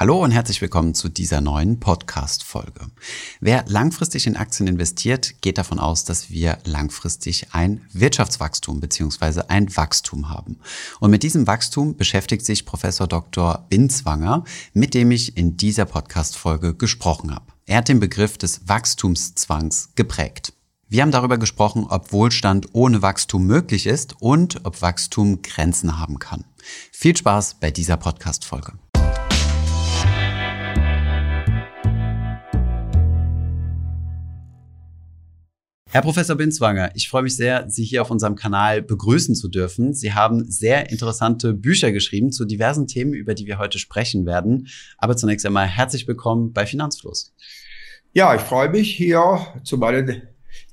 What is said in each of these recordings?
Hallo und herzlich willkommen zu dieser neuen Podcast-Folge. Wer langfristig in Aktien investiert, geht davon aus, dass wir langfristig ein Wirtschaftswachstum bzw. ein Wachstum haben. Und mit diesem Wachstum beschäftigt sich Professor Dr. Binswanger, mit dem ich in dieser Podcast-Folge gesprochen habe. Er hat den Begriff des Wachstumszwangs geprägt. Wir haben darüber gesprochen, ob Wohlstand ohne Wachstum möglich ist und ob Wachstum Grenzen haben kann. Viel Spaß bei dieser Podcast-Folge. Herr Professor Binswanger, ich freue mich sehr, Sie hier auf unserem Kanal begrüßen zu dürfen. Sie haben sehr interessante Bücher geschrieben zu diversen Themen, über die wir heute sprechen werden. Aber zunächst einmal herzlich willkommen bei Finanzfluss. Ja, ich freue mich hier zu meinen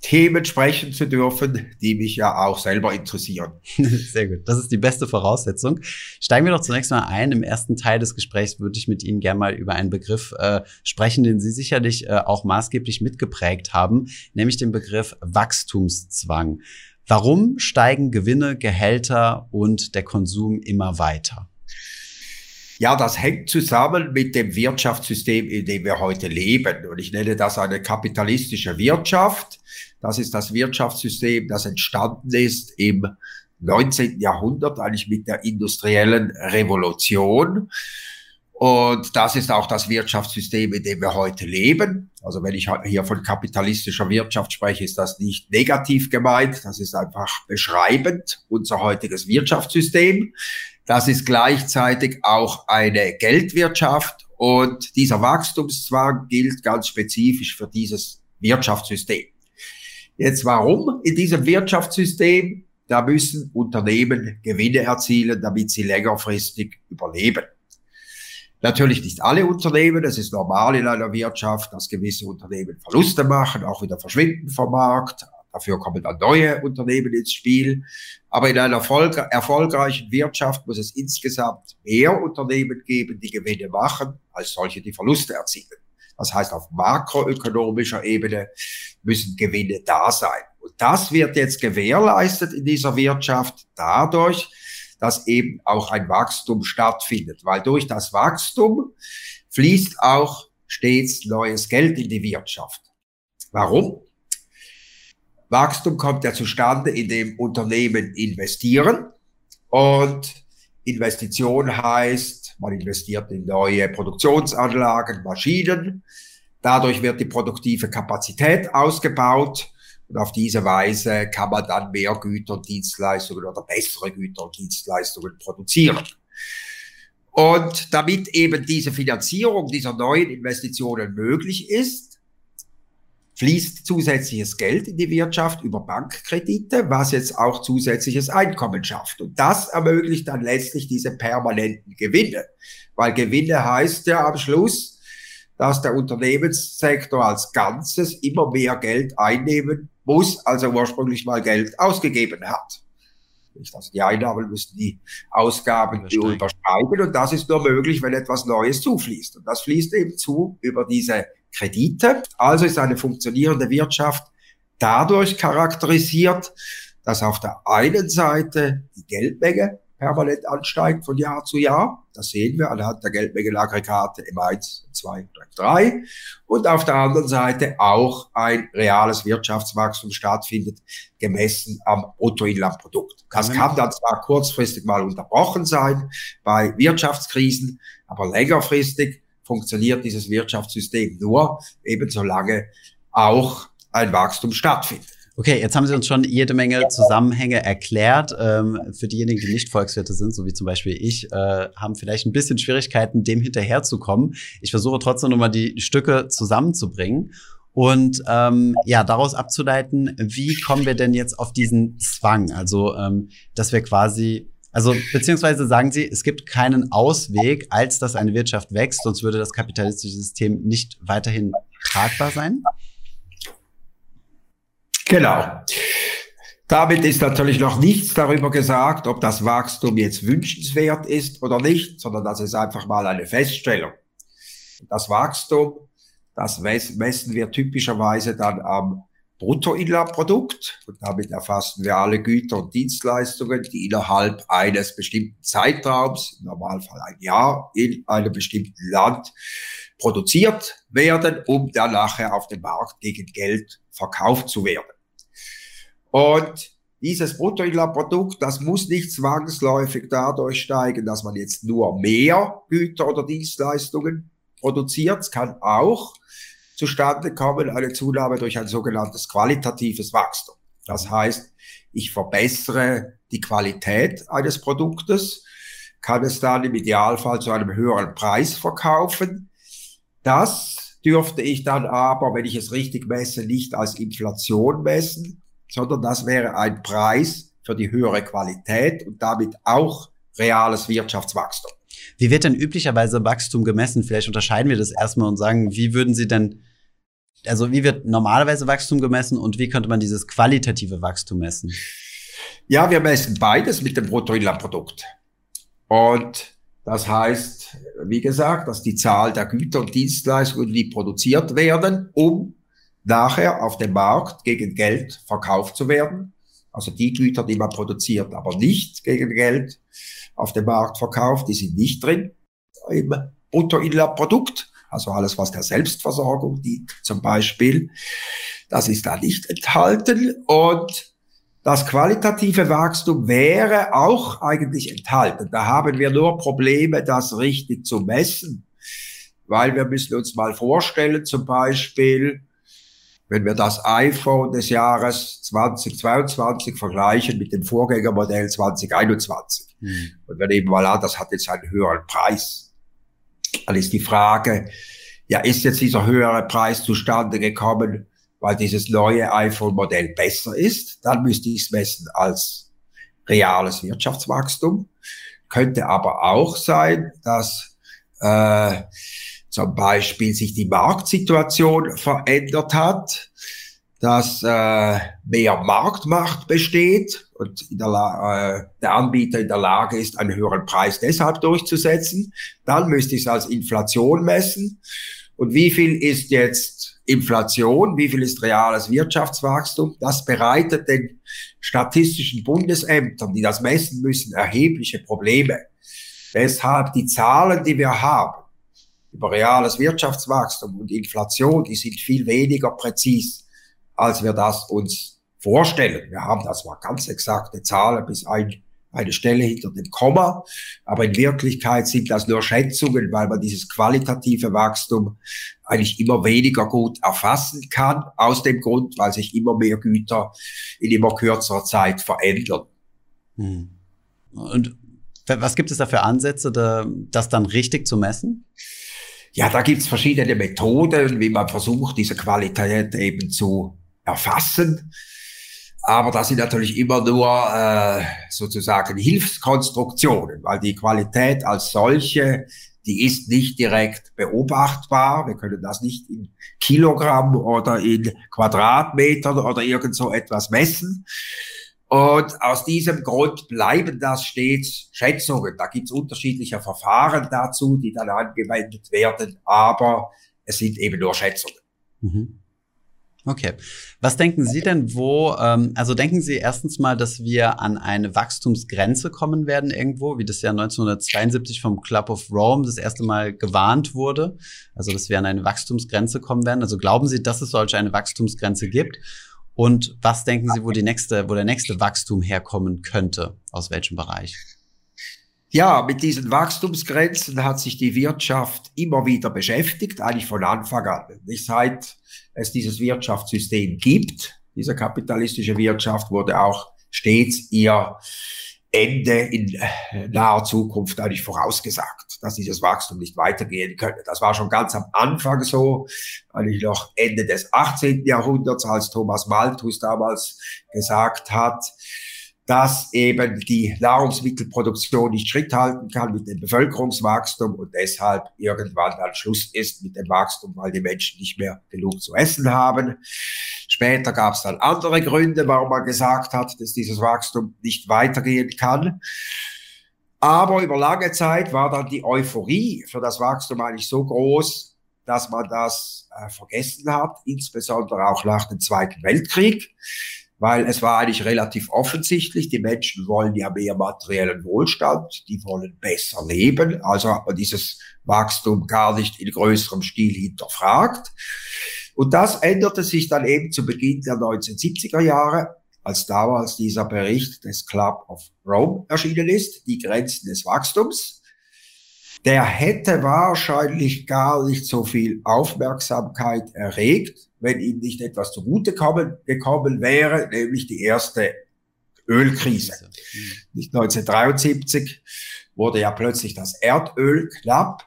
Themen sprechen zu dürfen, die mich ja auch selber interessieren. Sehr gut. Das ist die beste Voraussetzung. Steigen wir doch zunächst mal ein. Im ersten Teil des Gesprächs würde ich mit Ihnen gerne mal über einen Begriff äh, sprechen, den Sie sicherlich äh, auch maßgeblich mitgeprägt haben, nämlich den Begriff Wachstumszwang. Warum steigen Gewinne, Gehälter und der Konsum immer weiter? Ja, das hängt zusammen mit dem Wirtschaftssystem, in dem wir heute leben. Und ich nenne das eine kapitalistische Wirtschaft. Das ist das Wirtschaftssystem, das entstanden ist im 19. Jahrhundert, eigentlich mit der industriellen Revolution. Und das ist auch das Wirtschaftssystem, in dem wir heute leben. Also wenn ich hier von kapitalistischer Wirtschaft spreche, ist das nicht negativ gemeint. Das ist einfach beschreibend unser heutiges Wirtschaftssystem. Das ist gleichzeitig auch eine Geldwirtschaft und dieser Wachstumszwang gilt ganz spezifisch für dieses Wirtschaftssystem. Jetzt warum in diesem Wirtschaftssystem? Da müssen Unternehmen Gewinne erzielen, damit sie längerfristig überleben. Natürlich nicht alle Unternehmen, es ist normal in einer Wirtschaft, dass gewisse Unternehmen Verluste machen, auch wieder verschwinden vom Markt. Dafür kommen dann neue Unternehmen ins Spiel. Aber in einer erfolgreichen Wirtschaft muss es insgesamt mehr Unternehmen geben, die Gewinne machen, als solche, die Verluste erzielen. Das heißt, auf makroökonomischer Ebene müssen Gewinne da sein. Und das wird jetzt gewährleistet in dieser Wirtschaft dadurch, dass eben auch ein Wachstum stattfindet. Weil durch das Wachstum fließt auch stets neues Geld in die Wirtschaft. Warum? Wachstum kommt ja zustande, indem Unternehmen investieren. Und Investition heißt, man investiert in neue Produktionsanlagen, Maschinen. Dadurch wird die produktive Kapazität ausgebaut. Und auf diese Weise kann man dann mehr Güter und Dienstleistungen oder bessere Güter und Dienstleistungen produzieren. Und damit eben diese Finanzierung dieser neuen Investitionen möglich ist, fließt zusätzliches Geld in die Wirtschaft über Bankkredite, was jetzt auch zusätzliches Einkommen schafft. Und das ermöglicht dann letztlich diese permanenten Gewinne. Weil Gewinne heißt ja am Schluss, dass der Unternehmenssektor als Ganzes immer mehr Geld einnehmen muss, als er ursprünglich mal Geld ausgegeben hat. Also die Einnahmen müssen die Ausgaben übersteigen und das ist nur möglich, wenn etwas Neues zufließt. Und das fließt eben zu über diese Kredite. Also ist eine funktionierende Wirtschaft dadurch charakterisiert, dass auf der einen Seite die Geldmenge permanent ansteigt von Jahr zu Jahr. Das sehen wir anhand der Geldmengenaggregate M1, 2 und 3. Und auf der anderen Seite auch ein reales Wirtschaftswachstum stattfindet, gemessen am Bruttoinlandprodukt. Das kann dann zwar kurzfristig mal unterbrochen sein bei Wirtschaftskrisen, aber längerfristig funktioniert dieses Wirtschaftssystem nur, eben solange auch ein Wachstum stattfindet. Okay, jetzt haben Sie uns schon jede Menge Zusammenhänge erklärt. Ähm, für diejenigen, die nicht Volkswirte sind, so wie zum Beispiel ich, äh, haben vielleicht ein bisschen Schwierigkeiten, dem hinterherzukommen. Ich versuche trotzdem nochmal die Stücke zusammenzubringen und ähm, ja, daraus abzuleiten, wie kommen wir denn jetzt auf diesen Zwang? Also, ähm, dass wir quasi also beziehungsweise sagen Sie, es gibt keinen Ausweg, als dass eine Wirtschaft wächst, sonst würde das kapitalistische System nicht weiterhin tragbar sein? Genau. Damit ist natürlich noch nichts darüber gesagt, ob das Wachstum jetzt wünschenswert ist oder nicht, sondern das ist einfach mal eine Feststellung. Das Wachstum, das messen wir typischerweise dann am Bruttoinlandprodukt und damit erfassen wir alle Güter und Dienstleistungen, die innerhalb eines bestimmten Zeitraums, im Normalfall ein Jahr, in einem bestimmten Land produziert werden, um dann nachher auf dem Markt gegen Geld verkauft zu werden. Und dieses Bruttoinlandprodukt, das muss nicht zwangsläufig dadurch steigen, dass man jetzt nur mehr Güter oder Dienstleistungen produziert. Es kann auch zustande kommen, eine Zunahme durch ein sogenanntes qualitatives Wachstum. Das heißt, ich verbessere die Qualität eines Produktes, kann es dann im Idealfall zu einem höheren Preis verkaufen. Das dürfte ich dann aber, wenn ich es richtig messe, nicht als Inflation messen, sondern das wäre ein Preis für die höhere Qualität und damit auch reales Wirtschaftswachstum. Wie wird denn üblicherweise Wachstum gemessen? Vielleicht unterscheiden wir das erstmal und sagen, wie würden Sie denn, also wie wird normalerweise Wachstum gemessen und wie könnte man dieses qualitative Wachstum messen? Ja, wir messen beides mit dem Bruttoinlandprodukt. Und das heißt, wie gesagt, dass die Zahl der Güter und Dienstleistungen, die produziert werden, um nachher auf dem Markt gegen Geld verkauft zu werden. Also die Güter, die man produziert, aber nicht gegen Geld auf dem Markt verkauft, die sind nicht drin im Bruttoinlandprodukt. Also alles, was der Selbstversorgung dient, zum Beispiel, das ist da nicht enthalten. Und das qualitative Wachstum wäre auch eigentlich enthalten. Da haben wir nur Probleme, das richtig zu messen, weil wir müssen uns mal vorstellen, zum Beispiel, wenn wir das iPhone des Jahres 2022 vergleichen mit dem Vorgängermodell 2021. Hm. Und wir nehmen mal an, das hat jetzt einen höheren Preis. Dann ist die Frage, ja, ist jetzt dieser höhere Preis zustande gekommen, weil dieses neue iPhone-Modell besser ist? Dann müsste ich es messen als reales Wirtschaftswachstum. Könnte aber auch sein, dass äh, zum Beispiel sich die Marktsituation verändert hat, dass äh, mehr Marktmacht besteht und der, äh, der Anbieter in der Lage ist, einen höheren Preis deshalb durchzusetzen. Dann müsste ich es als Inflation messen. Und wie viel ist jetzt Inflation? Wie viel ist reales Wirtschaftswachstum? Das bereitet den statistischen Bundesämtern, die das messen müssen, erhebliche Probleme. Deshalb die Zahlen, die wir haben, über reales Wirtschaftswachstum und Inflation, die sind viel weniger präzis, als wir das uns vorstellen. Wir haben das zwar ganz exakte Zahlen bis ein, eine Stelle hinter dem Komma, aber in Wirklichkeit sind das nur Schätzungen, weil man dieses qualitative Wachstum eigentlich immer weniger gut erfassen kann, aus dem Grund, weil sich immer mehr Güter in immer kürzerer Zeit verändern. Hm. Und was gibt es da für Ansätze, das dann richtig zu messen? Ja, da gibt's verschiedene Methoden, wie man versucht, diese Qualität eben zu erfassen. Aber das sind natürlich immer nur äh, sozusagen Hilfskonstruktionen, weil die Qualität als solche, die ist nicht direkt beobachtbar. Wir können das nicht in Kilogramm oder in Quadratmetern oder irgend so etwas messen. Und aus diesem Grund bleiben das stets Schätzungen. Da gibt es unterschiedliche Verfahren dazu, die dann angewendet werden, aber es sind eben nur Schätzungen. Mhm. Okay. Was denken Sie denn, wo, ähm, also denken Sie erstens mal, dass wir an eine Wachstumsgrenze kommen werden irgendwo, wie das ja 1972 vom Club of Rome das erste Mal gewarnt wurde, also dass wir an eine Wachstumsgrenze kommen werden. Also glauben Sie, dass es solche eine Wachstumsgrenze gibt? Und was denken Sie, wo die nächste, wo der nächste Wachstum herkommen könnte? Aus welchem Bereich? Ja, mit diesen Wachstumsgrenzen hat sich die Wirtschaft immer wieder beschäftigt, eigentlich von Anfang an. Nicht seit es dieses Wirtschaftssystem gibt, diese kapitalistische Wirtschaft, wurde auch stets ihr Ende in äh, naher Zukunft eigentlich vorausgesagt, dass dieses Wachstum nicht weitergehen könnte. Das war schon ganz am Anfang so, eigentlich noch Ende des 18. Jahrhunderts, als Thomas Malthus damals gesagt hat, dass eben die Nahrungsmittelproduktion nicht Schritt halten kann mit dem Bevölkerungswachstum und deshalb irgendwann dann Schluss ist mit dem Wachstum, weil die Menschen nicht mehr genug zu essen haben. Später gab es dann andere Gründe, warum man gesagt hat, dass dieses Wachstum nicht weitergehen kann. Aber über lange Zeit war dann die Euphorie für das Wachstum eigentlich so groß, dass man das äh, vergessen hat, insbesondere auch nach dem Zweiten Weltkrieg, weil es war eigentlich relativ offensichtlich, die Menschen wollen ja mehr materiellen Wohlstand, die wollen besser leben, also hat man dieses Wachstum gar nicht in größerem Stil hinterfragt. Und das änderte sich dann eben zu Beginn der 1970er Jahre, als damals dieser Bericht des Club of Rome erschienen ist, die Grenzen des Wachstums. Der hätte wahrscheinlich gar nicht so viel Aufmerksamkeit erregt, wenn ihm nicht etwas zugute gekommen wäre, nämlich die erste Ölkrise. Nicht 1973 wurde ja plötzlich das Erdöl knapp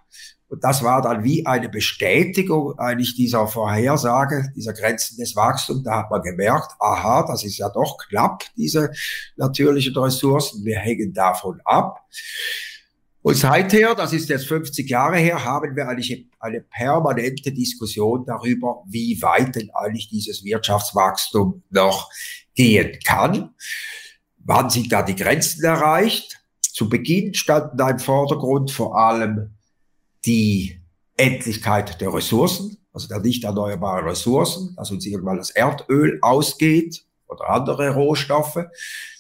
und das war dann wie eine Bestätigung eigentlich dieser Vorhersage, dieser Grenzen des Wachstums. Da hat man gemerkt, aha, das ist ja doch knapp, diese natürlichen Ressourcen. Wir hängen davon ab. Und seither, das ist jetzt 50 Jahre her, haben wir eigentlich eine permanente Diskussion darüber, wie weit denn eigentlich dieses Wirtschaftswachstum noch gehen kann. Wann sind da die Grenzen erreicht? Zu Beginn standen da im Vordergrund vor allem die Endlichkeit der Ressourcen, also der nicht erneuerbaren Ressourcen, dass uns irgendwann das Erdöl ausgeht oder andere Rohstoffe.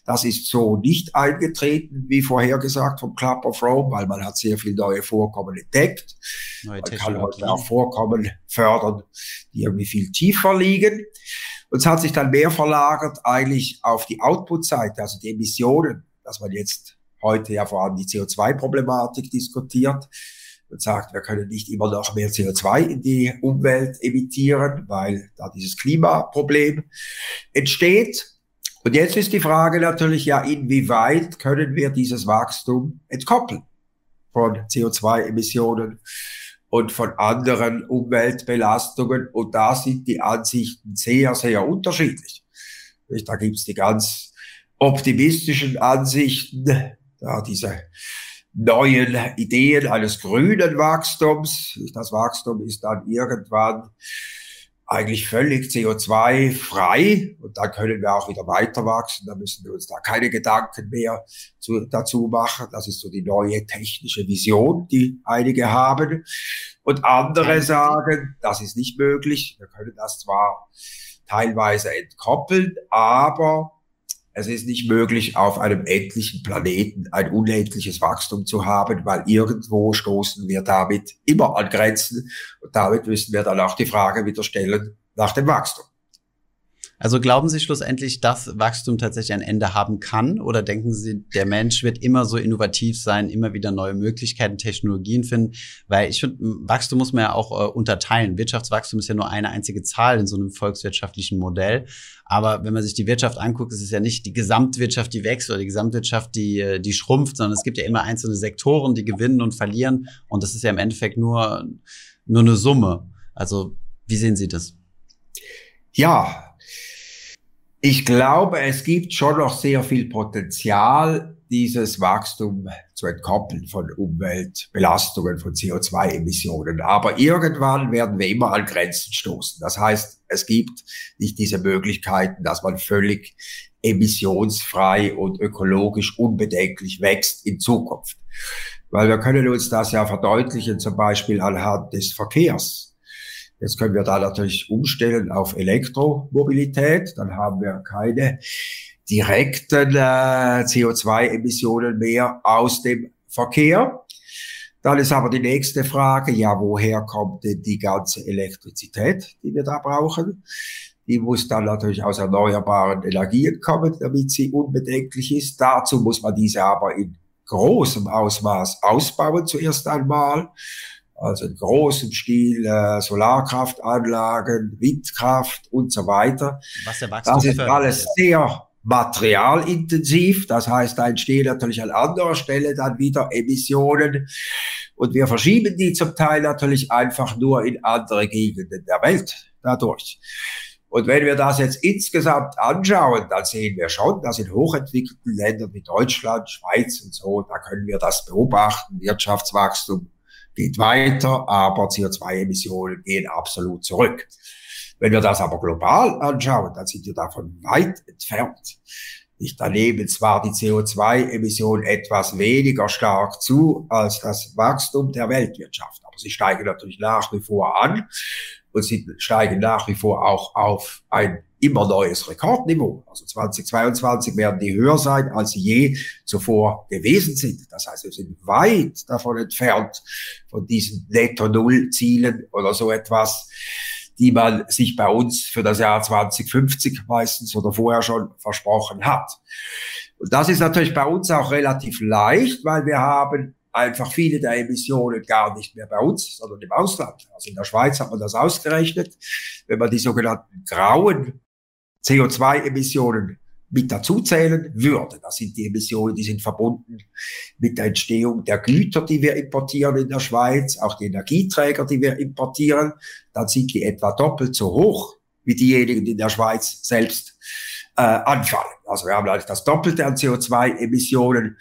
Das ist so nicht eingetreten, wie vorhergesagt vom Club of Rome, weil man hat sehr viel neue Vorkommen entdeckt. Neue man kann heute auch Vorkommen fördern, die irgendwie viel tiefer liegen. Und es hat sich dann mehr verlagert eigentlich auf die Output-Seite, also die Emissionen, dass man jetzt heute ja vor allem die CO2-Problematik diskutiert und sagt, wir können nicht immer noch mehr CO2 in die Umwelt emittieren, weil da dieses Klimaproblem entsteht. Und jetzt ist die Frage natürlich, ja, inwieweit können wir dieses Wachstum entkoppeln von CO2-Emissionen und von anderen Umweltbelastungen. Und da sind die Ansichten sehr, sehr unterschiedlich. Da gibt's die ganz optimistischen Ansichten, da diese neuen Ideen eines grünen Wachstums. Das Wachstum ist dann irgendwann eigentlich völlig CO2-frei und dann können wir auch wieder weiter wachsen. Da müssen wir uns da keine Gedanken mehr zu, dazu machen. Das ist so die neue technische Vision, die einige haben. Und andere sagen, das ist nicht möglich. Wir können das zwar teilweise entkoppeln, aber es ist nicht möglich, auf einem endlichen Planeten ein unendliches Wachstum zu haben, weil irgendwo stoßen wir damit immer an Grenzen. Und damit müssen wir dann auch die Frage wieder stellen nach dem Wachstum. Also glauben Sie schlussendlich, dass Wachstum tatsächlich ein Ende haben kann? Oder denken Sie, der Mensch wird immer so innovativ sein, immer wieder neue Möglichkeiten, Technologien finden? Weil ich finde, Wachstum muss man ja auch äh, unterteilen. Wirtschaftswachstum ist ja nur eine einzige Zahl in so einem volkswirtschaftlichen Modell. Aber wenn man sich die Wirtschaft anguckt, ist es ja nicht die Gesamtwirtschaft, die wächst oder die Gesamtwirtschaft, die, äh, die schrumpft, sondern es gibt ja immer einzelne Sektoren, die gewinnen und verlieren. Und das ist ja im Endeffekt nur, nur eine Summe. Also, wie sehen Sie das? Ja, ich glaube, es gibt schon noch sehr viel Potenzial, dieses Wachstum zu entkoppeln von Umweltbelastungen, von CO2-Emissionen. Aber irgendwann werden wir immer an Grenzen stoßen. Das heißt, es gibt nicht diese Möglichkeiten, dass man völlig emissionsfrei und ökologisch unbedenklich wächst in Zukunft. Weil wir können uns das ja verdeutlichen, zum Beispiel anhand des Verkehrs. Jetzt können wir da natürlich umstellen auf Elektromobilität. Dann haben wir keine direkten äh, CO2-Emissionen mehr aus dem Verkehr. Dann ist aber die nächste Frage, ja, woher kommt denn die ganze Elektrizität, die wir da brauchen? Die muss dann natürlich aus erneuerbaren Energien kommen, damit sie unbedenklich ist. Dazu muss man diese aber in großem Ausmaß ausbauen zuerst einmal also in großem Stil äh, Solarkraftanlagen, Windkraft und so weiter. Was Wachstum das ist alles sehr materialintensiv. Das heißt, da entstehen natürlich an anderer Stelle dann wieder Emissionen. Und wir verschieben die zum Teil natürlich einfach nur in andere Gegenden der Welt dadurch. Und wenn wir das jetzt insgesamt anschauen, dann sehen wir schon, dass in hochentwickelten Ländern wie Deutschland, Schweiz und so, da können wir das beobachten, Wirtschaftswachstum geht weiter, aber CO2-Emissionen gehen absolut zurück. Wenn wir das aber global anschauen, dann sind wir davon weit entfernt. Da nehmen zwar die CO2-Emissionen etwas weniger stark zu als das Wachstum der Weltwirtschaft, aber sie steigen natürlich nach wie vor an und sie steigen nach wie vor auch auf ein immer neues Rekordniveau. Also 2022 werden die höher sein, als sie je zuvor gewesen sind. Das heißt, wir sind weit davon entfernt von diesen Netto-Null-Zielen oder so etwas, die man sich bei uns für das Jahr 2050 meistens oder vorher schon versprochen hat. Und das ist natürlich bei uns auch relativ leicht, weil wir haben einfach viele der Emissionen gar nicht mehr bei uns, sondern im Ausland. Also in der Schweiz hat man das ausgerechnet. Wenn man die sogenannten grauen CO2-Emissionen mit dazuzählen würde. Das sind die Emissionen, die sind verbunden mit der Entstehung der Güter, die wir importieren in der Schweiz, auch die Energieträger, die wir importieren. Dann sind die etwa doppelt so hoch wie diejenigen, die in der Schweiz selbst äh, anfallen. Also wir haben eigentlich das Doppelte an CO2-Emissionen.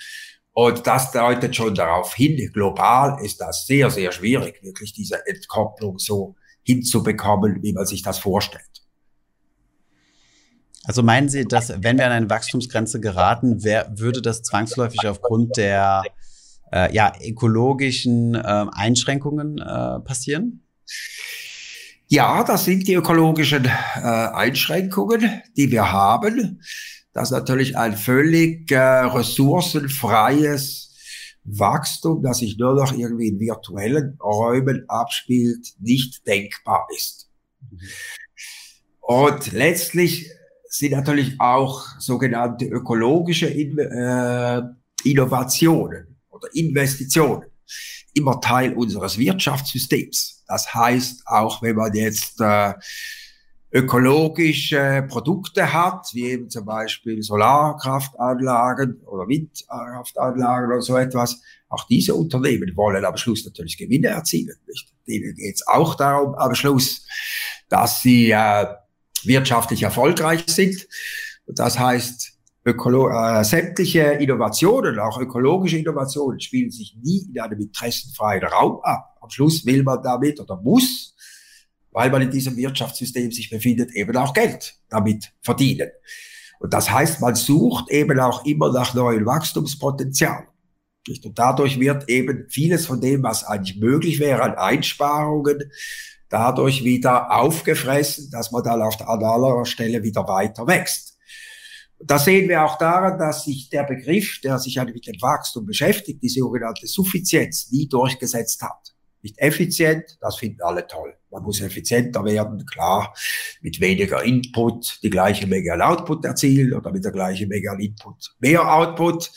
Und das deutet schon darauf hin, global ist das sehr, sehr schwierig, wirklich diese Entkopplung so hinzubekommen, wie man sich das vorstellt. Also meinen Sie, dass wenn wir an eine Wachstumsgrenze geraten, wer, würde das zwangsläufig aufgrund der äh, ja, ökologischen äh, Einschränkungen äh, passieren? Ja, das sind die ökologischen äh, Einschränkungen, die wir haben. Das ist natürlich ein völlig äh, ressourcenfreies Wachstum, das sich nur noch irgendwie in virtuellen Räumen abspielt, nicht denkbar ist. Mhm. Und letztlich sind natürlich auch sogenannte ökologische In äh, Innovationen oder Investitionen immer Teil unseres Wirtschaftssystems. Das heißt, auch wenn man jetzt äh, ökologische Produkte hat, wie eben zum Beispiel Solarkraftanlagen oder Windkraftanlagen oder so etwas, auch diese Unternehmen wollen am Schluss natürlich Gewinne erzielen. Nicht? Denen geht es auch darum am Schluss, dass sie äh, wirtschaftlich erfolgreich sind. Das heißt, Ökolo äh, sämtliche Innovationen, auch ökologische Innovationen, spielen sich nie in einem interessenfreien Raum ab. Am Schluss will man damit oder muss, weil man in diesem Wirtschaftssystem sich befindet, eben auch Geld damit verdienen. Und das heißt, man sucht eben auch immer nach neuen Wachstumspotenzialen. Und dadurch wird eben vieles von dem, was eigentlich möglich wäre an Einsparungen, dadurch wieder aufgefressen, dass man dann auf der anderer Stelle wieder weiter wächst. Das sehen wir auch daran, dass sich der Begriff, der sich mit dem Wachstum beschäftigt, die sogenannte Suffizienz, nie durchgesetzt hat. Nicht effizient, das finden alle toll. Man muss effizienter werden, klar, mit weniger Input die gleiche Menge an Output erzielen oder mit der gleichen Menge an Input mehr Output.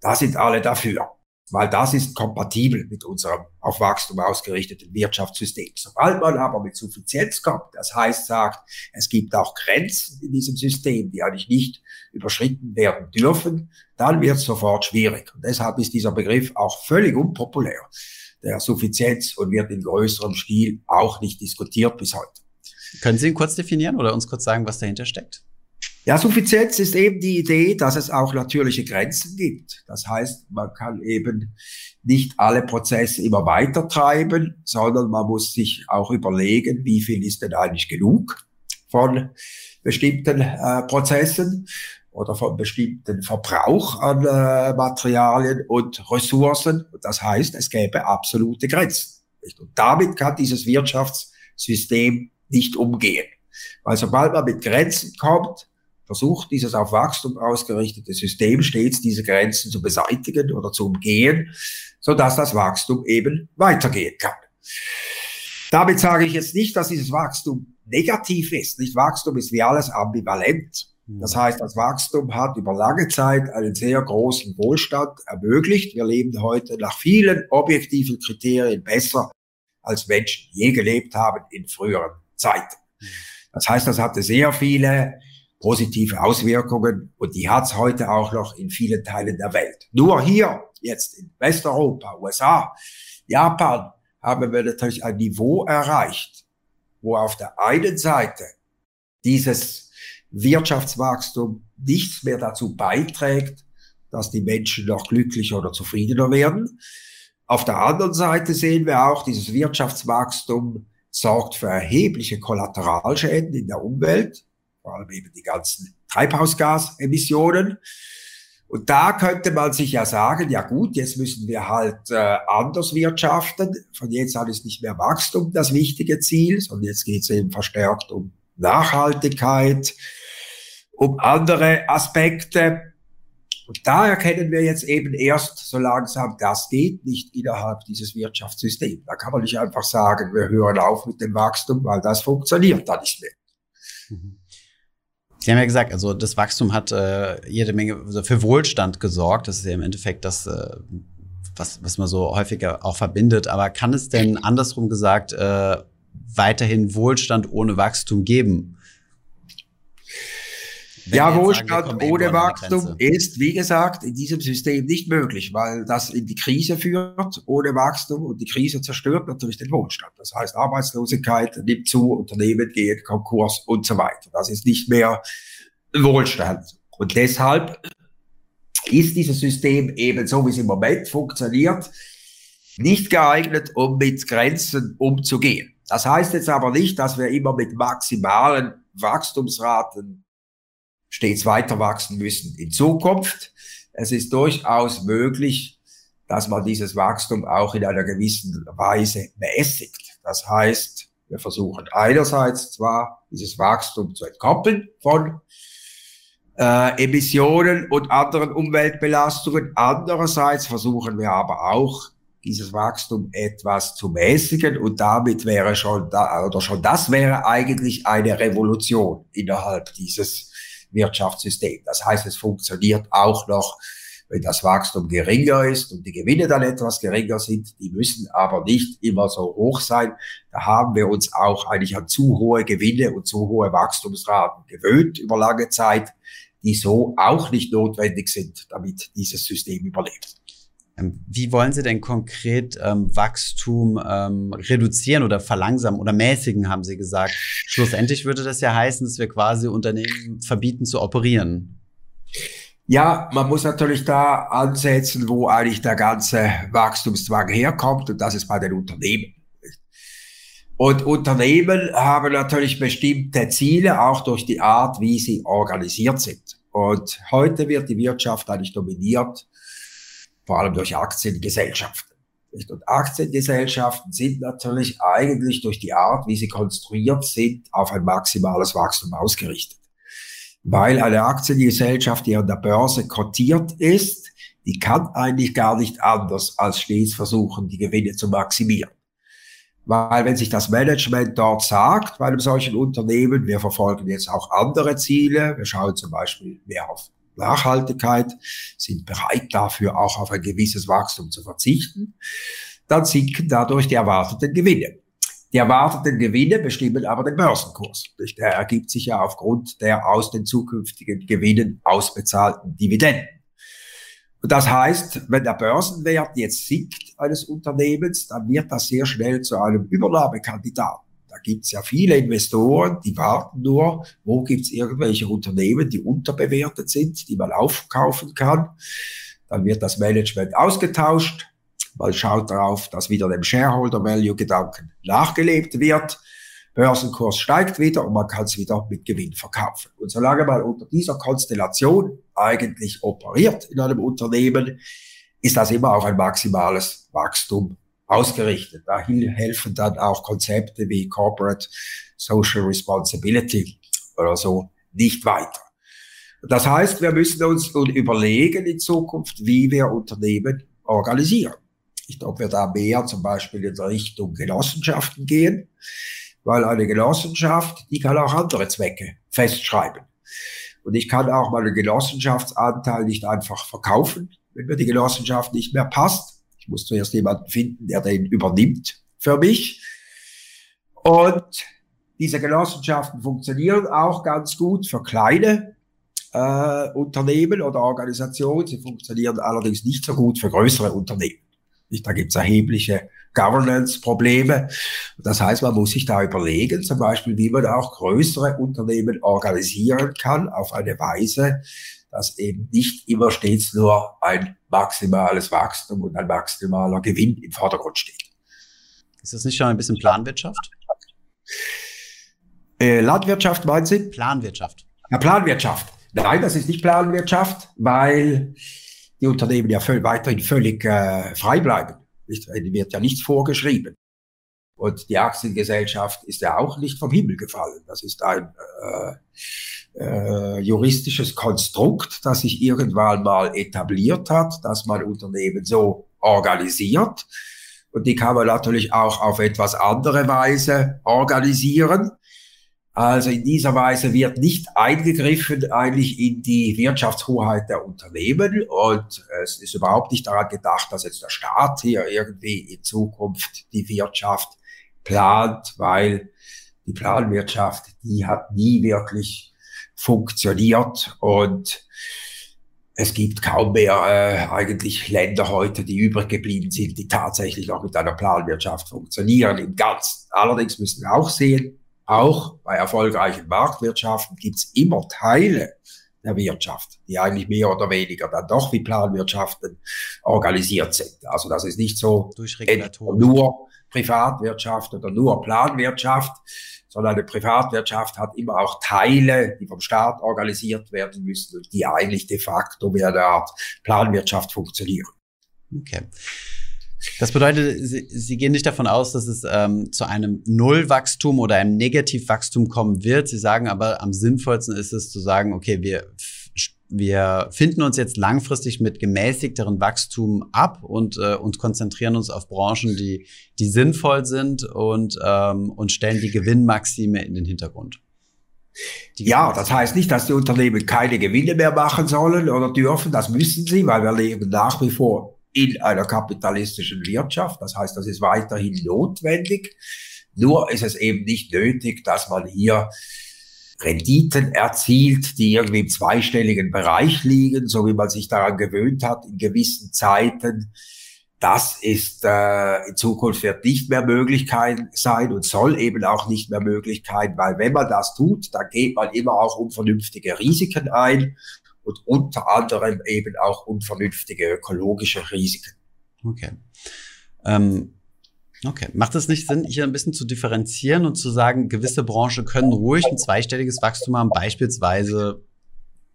Da sind alle dafür weil das ist kompatibel mit unserem auf Wachstum ausgerichteten Wirtschaftssystem. Sobald man aber mit Suffizienz kommt, das heißt sagt, es gibt auch Grenzen in diesem System, die eigentlich nicht überschritten werden dürfen, dann wird es sofort schwierig. Und deshalb ist dieser Begriff auch völlig unpopulär, der Suffizienz und wird in größerem Stil auch nicht diskutiert bis heute. Können Sie ihn kurz definieren oder uns kurz sagen, was dahinter steckt? Ja, Suffizienz ist eben die Idee, dass es auch natürliche Grenzen gibt. Das heißt, man kann eben nicht alle Prozesse immer weiter treiben, sondern man muss sich auch überlegen, wie viel ist denn eigentlich genug von bestimmten äh, Prozessen oder von bestimmten Verbrauch an äh, Materialien und Ressourcen. Das heißt, es gäbe absolute Grenzen. Und damit kann dieses Wirtschaftssystem nicht umgehen. Weil sobald man mit Grenzen kommt, versucht dieses auf Wachstum ausgerichtete System stets diese Grenzen zu beseitigen oder zu umgehen, so dass das Wachstum eben weitergehen kann. Damit sage ich jetzt nicht, dass dieses Wachstum negativ ist. Nicht Wachstum ist wie alles ambivalent. Das hm. heißt, das Wachstum hat über lange Zeit einen sehr großen Wohlstand ermöglicht. Wir leben heute nach vielen objektiven Kriterien besser, als Menschen je gelebt haben in früheren Zeiten. Hm. Das heißt, das hatte sehr viele positive Auswirkungen und die hat es heute auch noch in vielen Teilen der Welt. Nur hier, jetzt in Westeuropa, USA, Japan, haben wir natürlich ein Niveau erreicht, wo auf der einen Seite dieses Wirtschaftswachstum nichts mehr dazu beiträgt, dass die Menschen noch glücklicher oder zufriedener werden. Auf der anderen Seite sehen wir auch, dieses Wirtschaftswachstum sorgt für erhebliche Kollateralschäden in der Umwelt vor allem eben die ganzen Treibhausgasemissionen. Und da könnte man sich ja sagen, ja gut, jetzt müssen wir halt äh, anders wirtschaften. Von jetzt an ist nicht mehr Wachstum das wichtige Ziel, sondern jetzt geht es eben verstärkt um Nachhaltigkeit, um andere Aspekte. Und da erkennen wir jetzt eben erst so langsam, das geht nicht innerhalb dieses Wirtschaftssystems. Da kann man nicht einfach sagen, wir hören auf mit dem Wachstum, weil das funktioniert da nicht mehr. Mhm. Sie haben ja gesagt, also das Wachstum hat äh, jede Menge also für Wohlstand gesorgt. Das ist ja im Endeffekt das, äh, was, was man so häufiger auch verbindet. Aber kann es denn andersrum gesagt äh, weiterhin Wohlstand ohne Wachstum geben? Ja, Wohlstand ohne Wachstum ist, wie gesagt, in diesem System nicht möglich, weil das in die Krise führt, ohne Wachstum und die Krise zerstört natürlich den Wohlstand. Das heißt, Arbeitslosigkeit nimmt zu, Unternehmen gehen Konkurs und so weiter. Das ist nicht mehr Wohlstand. Und deshalb ist dieses System eben so, wie es im Moment funktioniert, nicht geeignet, um mit Grenzen umzugehen. Das heißt jetzt aber nicht, dass wir immer mit maximalen Wachstumsraten stets weiter wachsen müssen in Zukunft. Es ist durchaus möglich, dass man dieses Wachstum auch in einer gewissen Weise mäßigt. Das heißt, wir versuchen einerseits zwar dieses Wachstum zu entkoppeln von äh, Emissionen und anderen Umweltbelastungen. Andererseits versuchen wir aber auch, dieses Wachstum etwas zu mäßigen und damit wäre schon da, oder schon das wäre eigentlich eine Revolution innerhalb dieses Wirtschaftssystem. Das heißt, es funktioniert auch noch, wenn das Wachstum geringer ist und die Gewinne dann etwas geringer sind. Die müssen aber nicht immer so hoch sein. Da haben wir uns auch eigentlich an zu hohe Gewinne und zu hohe Wachstumsraten gewöhnt über lange Zeit, die so auch nicht notwendig sind, damit dieses System überlebt. Ähm, wie wollen Sie denn konkret ähm, Wachstum ähm, reduzieren oder verlangsamen oder mäßigen, haben Sie gesagt? Schlussendlich würde das ja heißen, dass wir quasi Unternehmen verbieten zu operieren. Ja, man muss natürlich da ansetzen, wo eigentlich der ganze Wachstumszwang herkommt, und das ist bei den Unternehmen. Und Unternehmen haben natürlich bestimmte Ziele, auch durch die Art, wie sie organisiert sind. Und heute wird die Wirtschaft eigentlich dominiert vor allem durch Aktiengesellschaften. Und Aktiengesellschaften sind natürlich eigentlich durch die Art, wie sie konstruiert sind, auf ein maximales Wachstum ausgerichtet. Weil eine Aktiengesellschaft, die an der Börse kotiert ist, die kann eigentlich gar nicht anders als stets versuchen, die Gewinne zu maximieren. Weil wenn sich das Management dort sagt, bei einem solchen Unternehmen, wir verfolgen jetzt auch andere Ziele, wir schauen zum Beispiel mehr auf Nachhaltigkeit, sind bereit dafür auch auf ein gewisses Wachstum zu verzichten, dann sinken dadurch die erwarteten Gewinne. Die erwarteten Gewinne bestimmen aber den Börsenkurs. Der ergibt sich ja aufgrund der aus den zukünftigen Gewinnen ausbezahlten Dividenden. Und das heißt, wenn der Börsenwert jetzt sinkt eines Unternehmens, dann wird das sehr schnell zu einem Übernahmekandidaten. Da gibt's ja viele Investoren, die warten nur, wo gibt's irgendwelche Unternehmen, die unterbewertet sind, die man aufkaufen kann. Dann wird das Management ausgetauscht. Man schaut darauf, dass wieder dem Shareholder Value Gedanken nachgelebt wird. Börsenkurs steigt wieder und man kann es wieder mit Gewinn verkaufen. Und solange man unter dieser Konstellation eigentlich operiert in einem Unternehmen, ist das immer auf ein maximales Wachstum ausgerichtet. Da helfen dann auch Konzepte wie Corporate Social Responsibility oder so nicht weiter. Das heißt, wir müssen uns nun überlegen in Zukunft, wie wir Unternehmen organisieren. Ich glaube, wir da mehr zum Beispiel in Richtung Genossenschaften gehen, weil eine Genossenschaft, die kann auch andere Zwecke festschreiben. Und ich kann auch meinen Genossenschaftsanteil nicht einfach verkaufen, wenn mir die Genossenschaft nicht mehr passt ich muss zuerst jemanden finden, der den übernimmt für mich. Und diese Genossenschaften funktionieren auch ganz gut für kleine äh, Unternehmen oder Organisationen. Sie funktionieren allerdings nicht so gut für größere Unternehmen. Da gibt es erhebliche Governance-Probleme. Das heißt, man muss sich da überlegen, zum Beispiel, wie man auch größere Unternehmen organisieren kann auf eine Weise, dass eben nicht immer stets nur ein maximales Wachstum und ein maximaler Gewinn im Vordergrund steht. Ist das nicht schon ein bisschen Planwirtschaft? Äh, Landwirtschaft meinen Sie? Planwirtschaft. Ja, Planwirtschaft. Nein, das ist nicht Planwirtschaft, weil die Unternehmen ja völ weiterhin völlig äh, frei bleiben. Nicht, wird ja nichts vorgeschrieben. Und die Aktiengesellschaft ist ja auch nicht vom Himmel gefallen. Das ist ein äh, äh, juristisches Konstrukt, das sich irgendwann mal etabliert hat, dass man Unternehmen so organisiert. Und die kann man natürlich auch auf etwas andere Weise organisieren. Also in dieser Weise wird nicht eingegriffen eigentlich in die Wirtschaftshoheit der Unternehmen und es ist überhaupt nicht daran gedacht, dass jetzt der Staat hier irgendwie in Zukunft die Wirtschaft plant, weil die Planwirtschaft, die hat nie wirklich funktioniert und es gibt kaum mehr äh, eigentlich Länder heute, die übrig geblieben sind, die tatsächlich noch mit einer Planwirtschaft funktionieren im Ganzen. Allerdings müssen wir auch sehen, auch bei erfolgreichen Marktwirtschaften gibt es immer Teile der Wirtschaft, die eigentlich mehr oder weniger dann doch wie Planwirtschaften organisiert sind. Also das ist nicht so nur Privatwirtschaft oder nur Planwirtschaft, sondern eine Privatwirtschaft hat immer auch Teile, die vom Staat organisiert werden müssen und die eigentlich de facto wie eine Art Planwirtschaft funktionieren. Okay. Das bedeutet, Sie, Sie gehen nicht davon aus, dass es ähm, zu einem Nullwachstum oder einem Negativwachstum kommen wird. Sie sagen aber, am sinnvollsten ist es zu sagen, okay, wir, wir finden uns jetzt langfristig mit gemäßigteren Wachstum ab und, äh, und konzentrieren uns auf Branchen, die, die sinnvoll sind und, ähm, und stellen die Gewinnmaxime in den Hintergrund. Ja, das heißt nicht, dass die Unternehmen keine Gewinne mehr machen sollen oder dürfen. Das müssen sie, weil wir leben nach wie vor in einer kapitalistischen Wirtschaft. Das heißt, das ist weiterhin notwendig. Nur ist es eben nicht nötig, dass man hier Renditen erzielt, die irgendwie im zweistelligen Bereich liegen, so wie man sich daran gewöhnt hat in gewissen Zeiten. Das ist äh, in Zukunft wird nicht mehr Möglichkeit sein und soll eben auch nicht mehr Möglichkeit, weil wenn man das tut, dann geht man immer auch unvernünftige Risiken ein und unter anderem eben auch unvernünftige ökologische Risiken. Okay. Ähm, okay. Macht es nicht Sinn, hier ein bisschen zu differenzieren und zu sagen, gewisse Branchen können ruhig ein zweistelliges Wachstum haben, beispielsweise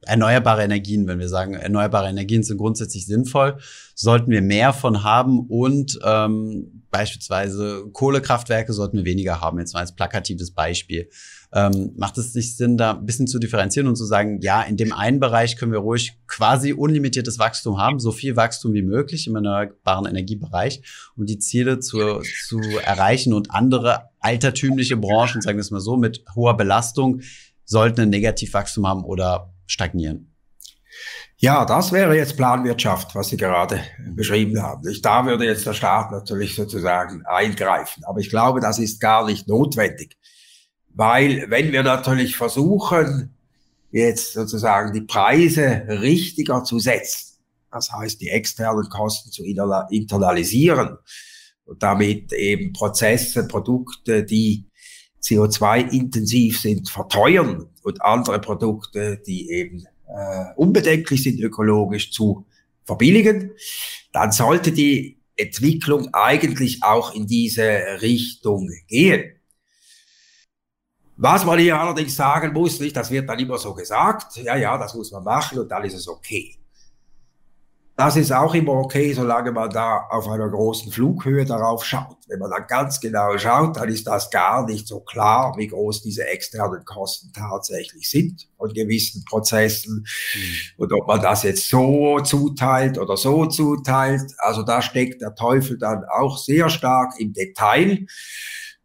erneuerbare Energien, wenn wir sagen, erneuerbare Energien sind grundsätzlich sinnvoll, sollten wir mehr von haben und ähm, beispielsweise Kohlekraftwerke sollten wir weniger haben, jetzt mal als plakatives Beispiel. Ähm, macht es nicht Sinn, da ein bisschen zu differenzieren und zu sagen, ja, in dem einen Bereich können wir ruhig quasi unlimitiertes Wachstum haben, so viel Wachstum wie möglich im erneuerbaren Energiebereich, um die Ziele zu, zu erreichen und andere altertümliche Branchen, sagen wir es mal so, mit hoher Belastung sollten ein Negativwachstum haben oder stagnieren. Ja, das wäre jetzt Planwirtschaft, was Sie gerade beschrieben haben. Da würde jetzt der Staat natürlich sozusagen eingreifen. Aber ich glaube, das ist gar nicht notwendig. Weil wenn wir natürlich versuchen, jetzt sozusagen die Preise richtiger zu setzen, das heißt die externen Kosten zu internalisieren und damit eben Prozesse, Produkte, die CO2-intensiv sind, verteuern und andere Produkte, die eben äh, unbedenklich sind ökologisch, zu verbilligen, dann sollte die Entwicklung eigentlich auch in diese Richtung gehen. Was man hier allerdings sagen muss, nicht, das wird dann immer so gesagt, ja, ja, das muss man machen und dann ist es okay. Das ist auch immer okay, solange man da auf einer großen Flughöhe darauf schaut. Wenn man dann ganz genau schaut, dann ist das gar nicht so klar, wie groß diese externen Kosten tatsächlich sind von gewissen Prozessen mhm. und ob man das jetzt so zuteilt oder so zuteilt. Also da steckt der Teufel dann auch sehr stark im Detail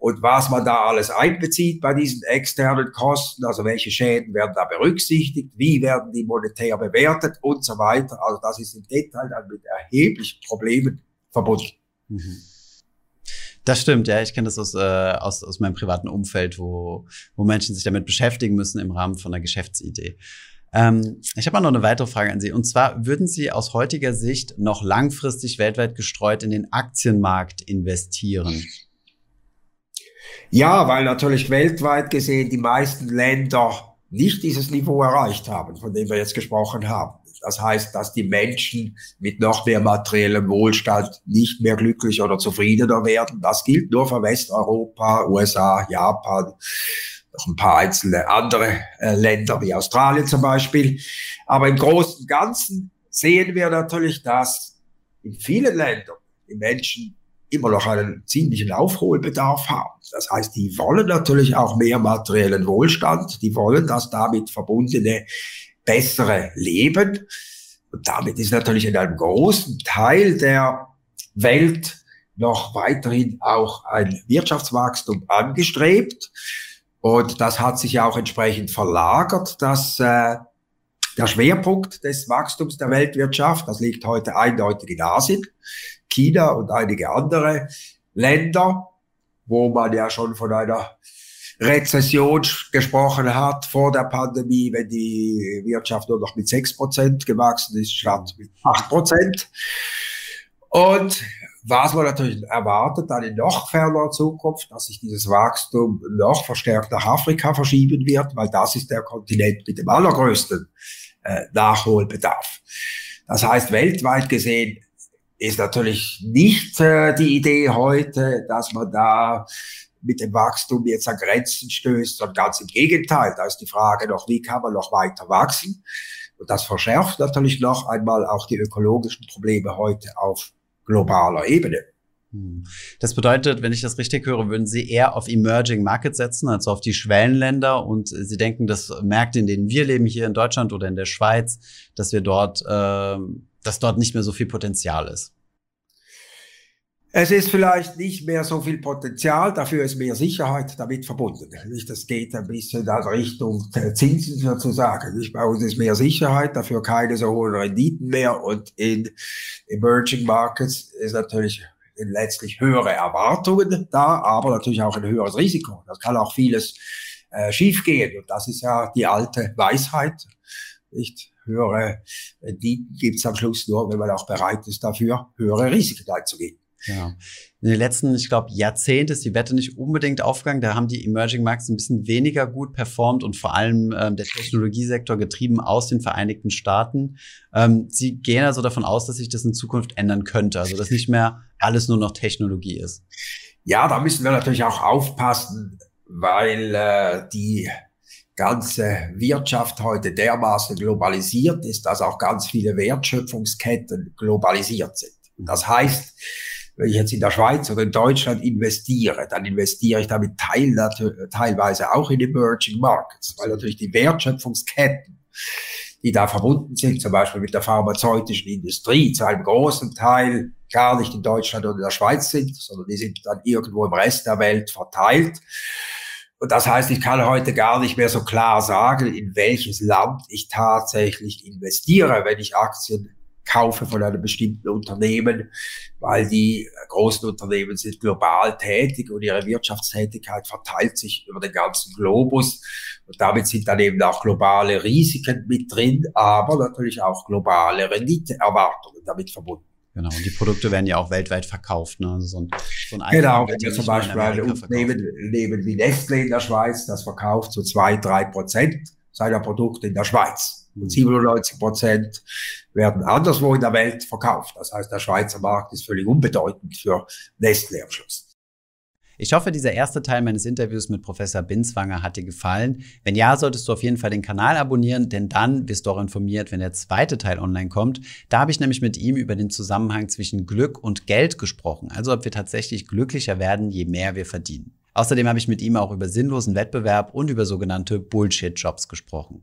und was man da alles einbezieht bei diesen externen Kosten, also welche Schäden werden da berücksichtigt, wie werden die monetär bewertet und so weiter. Also das ist im Detail dann mit erheblichen Problemen verbunden. Mhm. Das stimmt, ja. Ich kenne das aus, äh, aus, aus meinem privaten Umfeld, wo, wo Menschen sich damit beschäftigen müssen im Rahmen von einer Geschäftsidee. Ähm, ich habe noch eine weitere Frage an Sie. Und zwar, würden Sie aus heutiger Sicht noch langfristig weltweit gestreut in den Aktienmarkt investieren? Ja, weil natürlich weltweit gesehen die meisten Länder nicht dieses Niveau erreicht haben, von dem wir jetzt gesprochen haben. Das heißt, dass die Menschen mit noch mehr materiellem Wohlstand nicht mehr glücklich oder zufriedener werden. Das gilt nur für Westeuropa, USA, Japan, noch ein paar einzelne andere äh, Länder wie Australien zum Beispiel. Aber im Großen und Ganzen sehen wir natürlich, dass in vielen Ländern die Menschen immer noch einen ziemlichen Aufholbedarf haben. Das heißt, die wollen natürlich auch mehr materiellen Wohlstand, die wollen das damit verbundene bessere Leben. Und damit ist natürlich in einem großen Teil der Welt noch weiterhin auch ein Wirtschaftswachstum angestrebt. Und das hat sich auch entsprechend verlagert, dass äh, der Schwerpunkt des Wachstums der Weltwirtschaft, das liegt heute eindeutig in Asien, China und einige andere Länder, wo man ja schon von einer Rezession gesprochen hat vor der Pandemie, wenn die Wirtschaft nur noch mit sechs Prozent gewachsen ist, statt mit acht Prozent. Und was man natürlich erwartet, in noch ferner Zukunft, dass sich dieses Wachstum noch verstärkt nach Afrika verschieben wird, weil das ist der Kontinent mit dem allergrößten äh, Nachholbedarf. Das heißt, weltweit gesehen ist natürlich nicht äh, die Idee heute, dass man da mit dem Wachstum jetzt an Grenzen stößt, sondern ganz im Gegenteil. Da ist die Frage noch, wie kann man noch weiter wachsen? Und das verschärft natürlich noch einmal auch die ökologischen Probleme heute auf globaler Ebene. Hm. Das bedeutet, wenn ich das richtig höre, würden Sie eher auf Emerging Markets setzen, also auf die Schwellenländer und Sie denken, dass Märkte, in denen wir leben, hier in Deutschland oder in der Schweiz, dass wir dort, äh, dass dort nicht mehr so viel Potenzial ist. Es ist vielleicht nicht mehr so viel Potenzial, dafür ist mehr Sicherheit damit verbunden. Das geht ein bisschen in Richtung Zinsen sozusagen. Bei uns ist mehr Sicherheit, dafür keine so hohen Renditen mehr und in Emerging Markets ist natürlich letztlich höhere Erwartungen da, aber natürlich auch ein höheres Risiko. Das kann auch vieles äh, schiefgehen und das ist ja die alte Weisheit. Nicht höhere Renditen gibt es am Schluss nur, wenn man auch bereit ist, dafür höhere Risiken einzugehen. Ja. In den letzten, ich glaube, Jahrzehnten ist die Wette nicht unbedingt aufgegangen. Da haben die Emerging Markets ein bisschen weniger gut performt und vor allem ähm, der Technologiesektor getrieben aus den Vereinigten Staaten. Ähm, Sie gehen also davon aus, dass sich das in Zukunft ändern könnte, also dass nicht mehr alles nur noch Technologie ist. Ja, da müssen wir natürlich auch aufpassen, weil äh, die ganze Wirtschaft heute dermaßen globalisiert ist, dass auch ganz viele Wertschöpfungsketten globalisiert sind. Das heißt, wenn ich jetzt in der Schweiz oder in Deutschland investiere, dann investiere ich damit teil, teilweise auch in Emerging Markets, weil natürlich die Wertschöpfungsketten, die da verbunden sind, zum Beispiel mit der pharmazeutischen Industrie, zu einem großen Teil gar nicht in Deutschland oder in der Schweiz sind, sondern die sind dann irgendwo im Rest der Welt verteilt. Und das heißt, ich kann heute gar nicht mehr so klar sagen, in welches Land ich tatsächlich investiere, wenn ich Aktien kaufe von einem bestimmten Unternehmen, weil die großen Unternehmen sind global tätig und ihre Wirtschaftstätigkeit verteilt sich über den ganzen Globus. Und damit sind dann eben auch globale Risiken mit drin, aber natürlich auch globale Renditeerwartungen damit verbunden. Genau, und die Produkte werden ja auch weltweit verkauft. Ne? Also so ein, so ein genau, wenn wir zum Beispiel ein Unternehmen nehmen wie Nestle in der Schweiz, das verkauft so zwei, drei Prozent seiner Produkte in der Schweiz. Und 97 Prozent werden anderswo in der Welt verkauft. Das heißt, der Schweizer Markt ist völlig unbedeutend für Nestle am Schluss. Ich hoffe, dieser erste Teil meines Interviews mit Professor Binswanger hat dir gefallen. Wenn ja, solltest du auf jeden Fall den Kanal abonnieren, denn dann wirst du auch informiert, wenn der zweite Teil online kommt. Da habe ich nämlich mit ihm über den Zusammenhang zwischen Glück und Geld gesprochen, also ob wir tatsächlich glücklicher werden, je mehr wir verdienen. Außerdem habe ich mit ihm auch über sinnlosen Wettbewerb und über sogenannte Bullshit-Jobs gesprochen.